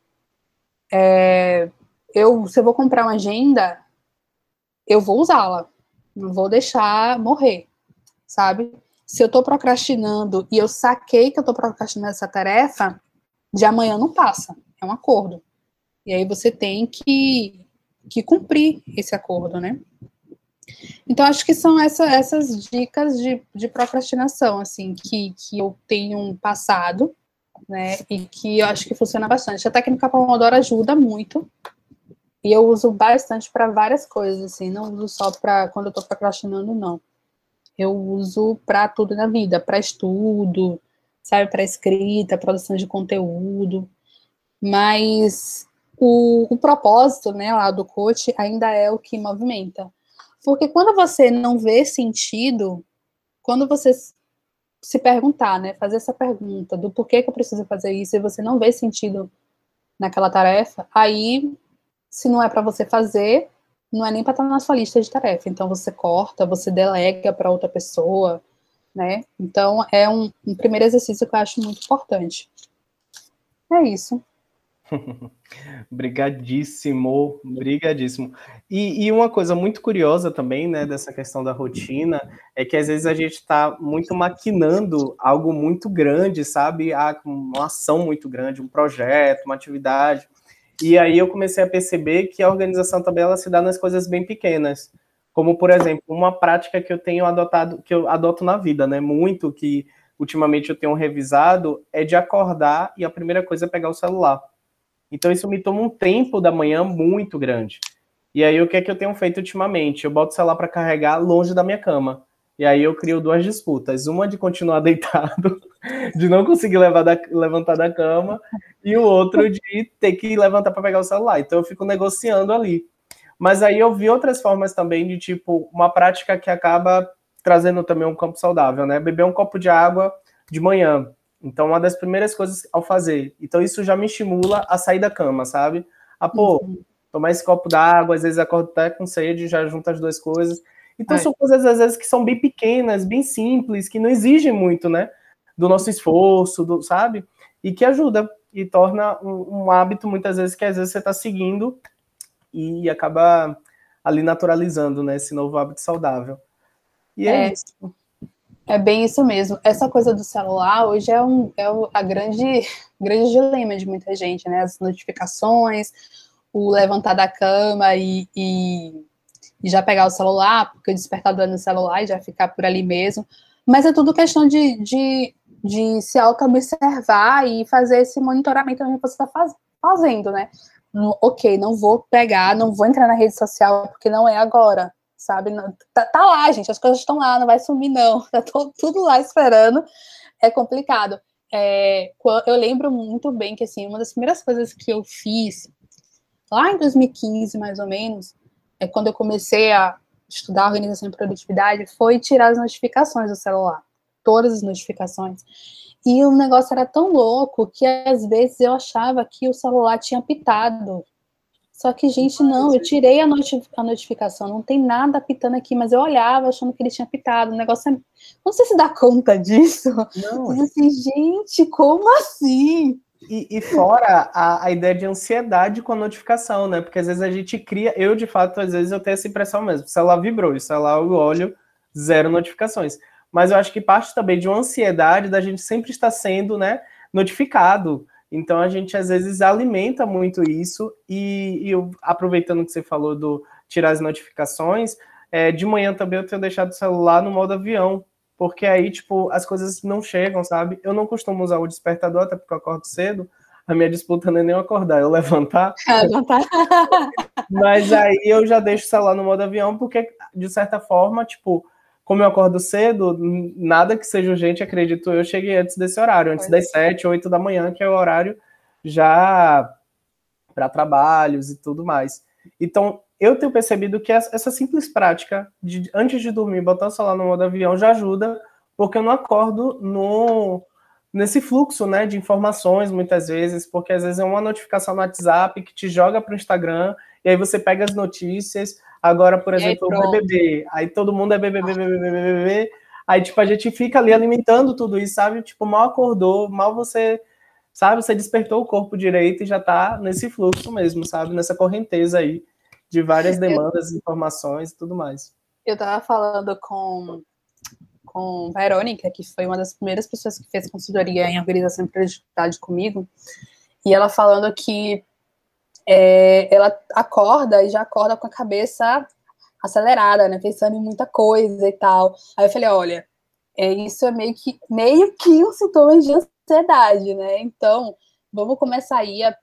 Speaker 2: é, eu, se eu vou comprar uma agenda, eu vou usá-la, não vou deixar morrer, sabe? Se eu tô procrastinando e eu saquei que eu tô procrastinando essa tarefa, de amanhã não passa, é um acordo. E aí você tem que, que cumprir esse acordo, né? Então, acho que são essa, essas dicas de, de procrastinação, assim, que, que eu tenho passado né? E que eu acho que funciona bastante. A técnica Pomodoro ajuda muito. E eu uso bastante para várias coisas, assim, não uso só para quando eu estou procrastinando, não. eu uso para tudo na vida, para estudo, sabe, para escrita, produção de conteúdo. Mas o, o propósito, né, lá do coach ainda é o que movimenta. Porque quando você não vê sentido, quando você se perguntar, né, fazer essa pergunta do porquê que eu preciso fazer isso e você não vê sentido naquela tarefa, aí se não é para você fazer, não é nem para estar na sua lista de tarefa. Então você corta, você delega para outra pessoa, né? Então é um, um primeiro exercício que eu acho muito importante. É isso.
Speaker 1: Brigadíssimo, brigadíssimo. E, e, uma coisa muito curiosa também, né, dessa questão da rotina, é que às vezes a gente está muito maquinando algo muito grande, sabe? Ah, uma ação muito grande, um projeto, uma atividade. E aí eu comecei a perceber que a organização também ela se dá nas coisas bem pequenas. Como, por exemplo, uma prática que eu tenho adotado, que eu adoto na vida, né? Muito que ultimamente eu tenho revisado, é de acordar e a primeira coisa é pegar o celular. Então isso me toma um tempo da manhã muito grande. E aí o que é que eu tenho feito ultimamente? Eu boto o celular para carregar longe da minha cama. E aí eu crio duas disputas, uma de continuar deitado, de não conseguir da, levantar da cama, e o outro de ter que levantar para pegar o celular. Então eu fico negociando ali. Mas aí eu vi outras formas também de tipo uma prática que acaba trazendo também um campo saudável, né? Beber um copo de água de manhã. Então, uma das primeiras coisas ao fazer. Então, isso já me estimula a sair da cama, sabe? Ah, pô, uhum. tomar esse copo d'água, às vezes acordo até com sede, já junta as duas coisas. Então, é. são coisas, às vezes, que são bem pequenas, bem simples, que não exigem muito, né? Do nosso esforço, do, sabe? E que ajuda e torna um, um hábito, muitas vezes, que às vezes você está seguindo e acaba ali naturalizando, né? Esse novo hábito saudável.
Speaker 2: E é, é isso. É bem isso mesmo. Essa coisa do celular hoje é, um, é a grande, grande dilema de muita gente, né? As notificações, o levantar da cama e, e, e já pegar o celular, porque o despertador é no celular e já ficar por ali mesmo. Mas é tudo questão de, de, de se auto-observar e fazer esse monitoramento que você está faz, fazendo, né? ok, não vou pegar, não vou entrar na rede social porque não é agora sabe? Tá, tá, lá, gente, as coisas estão lá, não vai sumir, não. Tá tudo lá esperando. É complicado. É, eu lembro muito bem que, assim, uma das primeiras coisas que eu fiz, lá em 2015, mais ou menos, é quando eu comecei a estudar organização e produtividade, foi tirar as notificações do celular. Todas as notificações. E o negócio era tão louco que, às vezes, eu achava que o celular tinha pitado só que, gente, não, eu tirei a, noti a notificação, não tem nada apitando aqui, mas eu olhava achando que ele tinha apitado. O negócio é. Não sei se dá conta disso. Não. Mas assim, gente, como assim?
Speaker 1: E, e fora a, a, ideia de ansiedade com a notificação, né? Porque às vezes a gente cria. Eu, de fato, às vezes eu tenho essa impressão mesmo. O celular vibrou, o celular eu olho, zero notificações. Mas eu acho que parte também de uma ansiedade da gente sempre estar sendo, né, notificado. Então a gente às vezes alimenta muito isso e, e eu, aproveitando que você falou do tirar as notificações, é, de manhã também eu tenho deixado o celular no modo avião, porque aí tipo as coisas não chegam, sabe? Eu não costumo usar o despertador até porque eu acordo cedo. A minha disputa não é nem eu acordar, eu levantar. levantar. Mas aí eu já deixo o celular no modo avião porque de certa forma, tipo, como eu acordo cedo, nada que seja urgente, acredito eu, cheguei antes desse horário, antes das sete, oito da manhã, que é o horário já para trabalhos e tudo mais. Então, eu tenho percebido que essa simples prática de antes de dormir, botar o celular no modo avião já ajuda, porque eu não acordo no nesse fluxo, né, de informações muitas vezes, porque às vezes é uma notificação no WhatsApp que te joga para o Instagram e aí você pega as notícias, Agora, por exemplo, o BBB. Aí todo mundo é BBB, BBB, BBB. Aí, tipo, a gente fica ali alimentando tudo isso, sabe? Tipo, mal acordou, mal você, sabe? Você despertou o corpo direito e já tá nesse fluxo mesmo, sabe? Nessa correnteza aí de várias demandas, informações e tudo mais.
Speaker 2: Eu tava falando com, com Verônica, que foi uma das primeiras pessoas que fez consultoria em organização e produtividade comigo, e ela falando que é, ela acorda e já acorda com a cabeça acelerada, né? Pensando em muita coisa e tal. Aí eu falei, olha, é, isso é meio que, meio que um sintoma de ansiedade, né? Então, vamos começar aí a,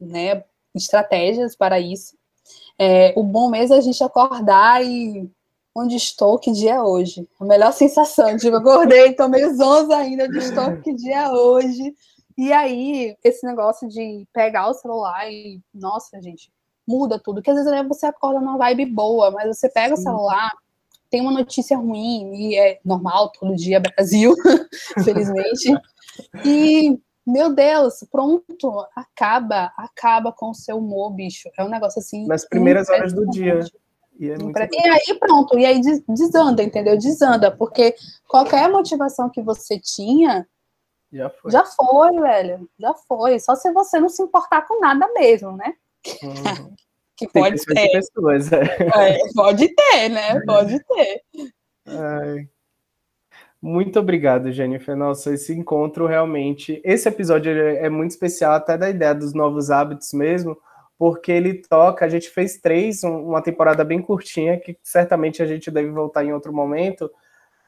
Speaker 2: né, estratégias para isso. É, o bom mesmo é a gente acordar e onde estou, que dia é hoje. A melhor sensação, tipo, acordei, tomei os 11 ainda, onde estou, que dia é hoje. E aí, esse negócio de pegar o celular e, nossa, gente, muda tudo. Que às vezes você acorda numa vibe boa, mas você pega Sim. o celular, tem uma notícia ruim, e é normal, todo dia Brasil, felizmente. E, meu Deus, pronto, acaba, acaba com o seu humor, bicho. É um negócio assim.
Speaker 1: Nas primeiras horas do dia.
Speaker 2: E, é e, aí pronto, e aí desanda, entendeu? Desanda, porque qualquer motivação que você tinha,
Speaker 1: já foi.
Speaker 2: Já foi, velho. Já foi. Só se você não se importar com nada mesmo, né?
Speaker 1: Uhum. que pode ter. Pessoas, é.
Speaker 2: É, pode ter, né? Pode ter.
Speaker 1: Ai. Muito obrigado, Jennifer. Nossa, esse encontro realmente. Esse episódio é muito especial, até da ideia dos novos hábitos mesmo, porque ele toca. A gente fez três, uma temporada bem curtinha, que certamente a gente deve voltar em outro momento,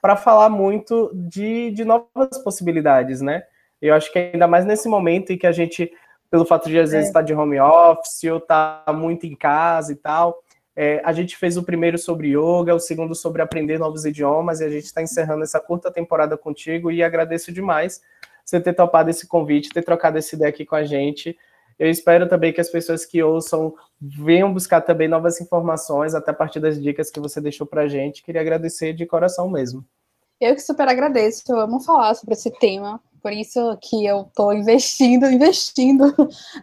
Speaker 1: para falar muito de, de novas possibilidades, né? Eu acho que ainda mais nesse momento em que a gente, pelo fato de às vezes é. estar de home office ou estar tá muito em casa e tal, é, a gente fez o primeiro sobre yoga, o segundo sobre aprender novos idiomas, e a gente está encerrando essa curta temporada contigo e agradeço demais você ter topado esse convite, ter trocado essa ideia aqui com a gente. Eu espero também que as pessoas que ouçam venham buscar também novas informações, até a partir das dicas que você deixou para a gente. Queria agradecer de coração mesmo.
Speaker 2: Eu que super agradeço, eu amo falar sobre esse tema, por isso que eu estou investindo, investindo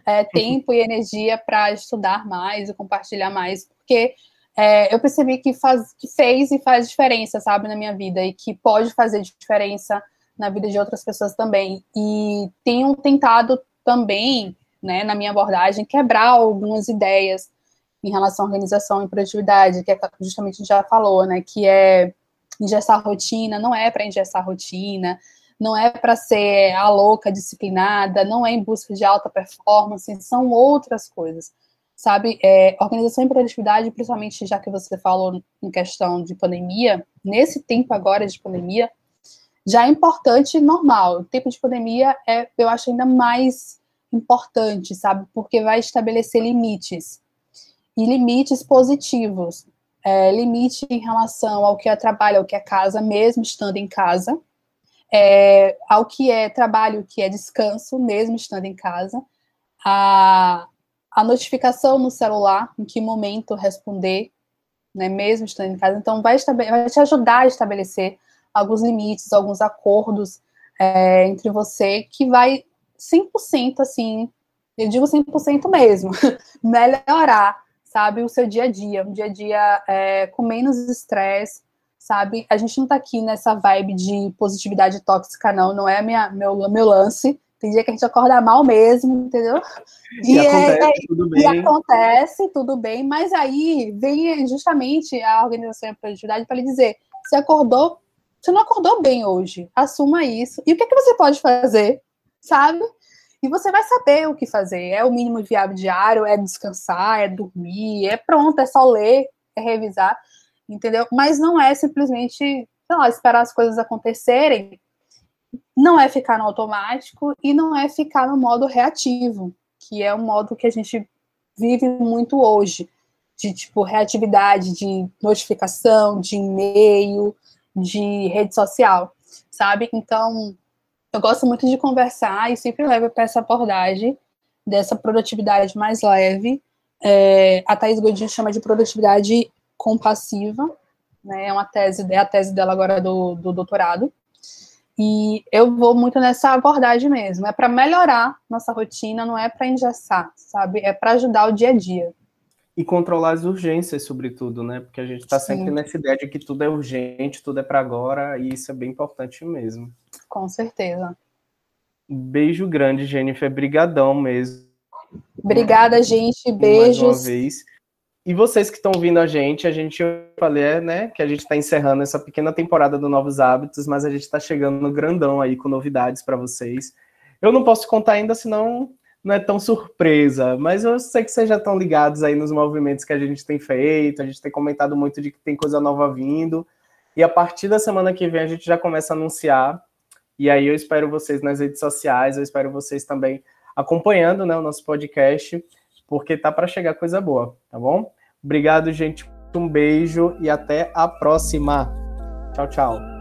Speaker 2: é, tempo e energia para estudar mais e compartilhar mais, porque é, eu percebi que, faz, que fez e faz diferença, sabe, na minha vida, e que pode fazer diferença na vida de outras pessoas também. E tenho tentado também né, na minha abordagem, quebrar algumas ideias em relação à organização e produtividade, que é justamente a gente já falou, né, que é engessar rotina, não é para engessar rotina, não é para ser a louca disciplinada, não é em busca de alta performance, são outras coisas, sabe? É, organização e produtividade, principalmente já que você falou em questão de pandemia, nesse tempo agora de pandemia, já é importante e normal. O tempo de pandemia é, eu acho, ainda mais importante, sabe? Porque vai estabelecer limites. E limites positivos. É, limite em relação ao que é trabalho, ao que é casa, mesmo estando em casa. É, ao que é trabalho, o que é descanso, mesmo estando em casa. A, a notificação no celular, em que momento responder, né, mesmo estando em casa. Então, vai, vai te ajudar a estabelecer alguns limites, alguns acordos é, entre você que vai 100% assim, eu digo 100% mesmo, melhorar, sabe, o seu dia a dia, um dia a dia é, com menos estresse, sabe? A gente não tá aqui nessa vibe de positividade tóxica, não, não é minha, meu, meu lance. Tem dia que a gente acorda mal mesmo, entendeu?
Speaker 1: E, e acontece, é, tudo bem.
Speaker 2: E acontece, tudo bem, mas aí vem justamente a organização e a produtividade para lhe dizer: você acordou, você não acordou bem hoje, assuma isso. E o que, é que você pode fazer sabe? E você vai saber o que fazer. É o mínimo viável diário, é descansar, é dormir, é pronto, é só ler, é revisar, entendeu? Mas não é simplesmente, sei lá, esperar as coisas acontecerem. Não é ficar no automático e não é ficar no modo reativo, que é um modo que a gente vive muito hoje, de tipo reatividade, de notificação, de e-mail, de rede social, sabe? Então, eu gosto muito de conversar e sempre levo para essa abordagem dessa produtividade mais leve. É, a Thais Godinho chama de produtividade compassiva, né? É uma tese, é a tese dela agora do, do doutorado. E eu vou muito nessa abordagem mesmo. É para melhorar nossa rotina, não é para engessar, sabe? É para ajudar o dia a dia.
Speaker 1: E controlar as urgências, sobretudo, né? Porque a gente está sempre nessa ideia de que tudo é urgente, tudo é para agora, e isso é bem importante mesmo.
Speaker 2: Com certeza.
Speaker 1: Beijo grande, Jennifer. Brigadão mesmo.
Speaker 2: Obrigada, gente. Beijos.
Speaker 1: Mais uma vez. E vocês que estão vindo a gente, a gente falei, né, que a gente está encerrando essa pequena temporada do Novos Hábitos, mas a gente está chegando no grandão aí com novidades para vocês. Eu não posso contar ainda, senão não é tão surpresa, mas eu sei que vocês já estão ligados aí nos movimentos que a gente tem feito, a gente tem comentado muito de que tem coisa nova vindo, e a partir da semana que vem a gente já começa a anunciar, e aí eu espero vocês nas redes sociais, eu espero vocês também acompanhando né, o nosso podcast, porque tá para chegar coisa boa, tá bom? Obrigado, gente, Um beijo e até a próxima. Tchau, tchau.